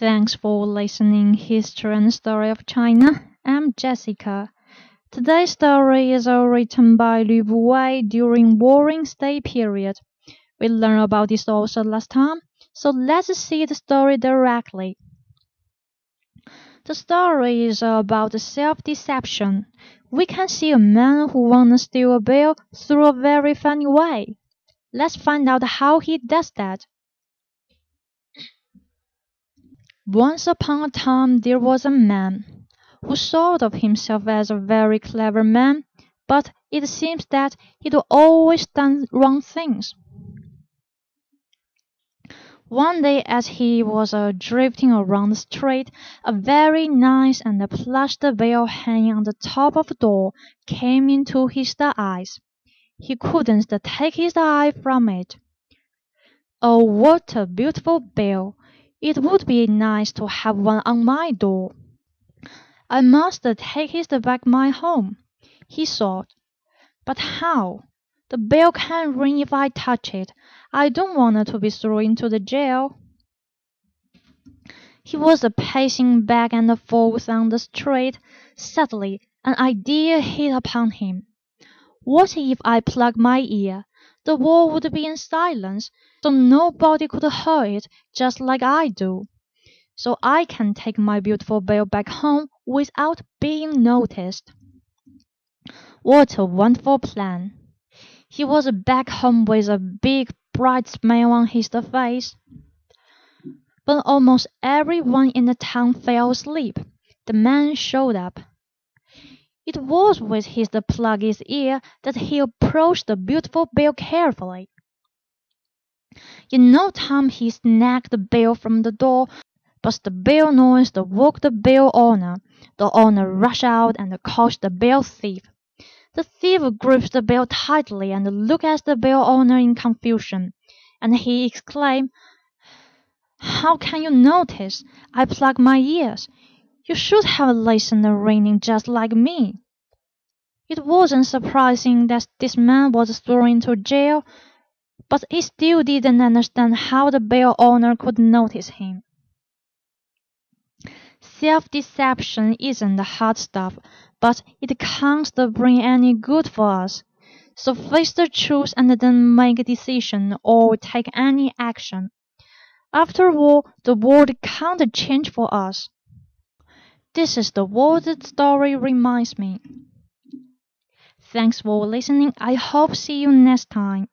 Thanks for listening History and Story of China. I'm Jessica. Today's story is all written by Lu Buwei during Warring State period. We learned about this also last time, so let's see the story directly. The story is about self-deception. We can see a man who wants to steal a bill through a very funny way. Let's find out how he does that. Once upon a time there was a man who thought of himself as a very clever man, but it seems that he'd always done wrong things. One day as he was uh, drifting around the street, a very nice and plush bell hanging on the top of a door came into his eyes. He couldn't take his eye from it. Oh, what a beautiful bell! It would be nice to have one on my door. I must take it back my home, he thought. But how? The bell can't ring if I touch it. I don't want to be thrown into the jail. He was pacing back and forth on the street. Suddenly, an idea hit upon him. What if I plug my ear? The world would be in silence, so nobody could hear it just like I do. So I can take my beautiful bell back home without being noticed. What a wonderful plan! He was back home with a big bright smile on his face. But almost everyone in the town fell asleep. The man showed up. It was with his plugged ear that he approached the beautiful bell carefully. In no time he snatched the bell from the door, but the bell noise woke the bell owner. The owner rushed out and caught the bell thief. The thief gripped the bell tightly and looked at the bell owner in confusion, and he exclaimed, "How can you notice? I plug my ears. You should have listened to ringing just like me." It wasn't surprising that this man was thrown into jail, but he still didn't understand how the bell owner could notice him. Self-deception isn't the hard stuff, but it can't bring any good for us. So face the truth and then make a decision or take any action. After all, the world can't change for us. This is the world story reminds me. Thanks for listening. I hope see you next time.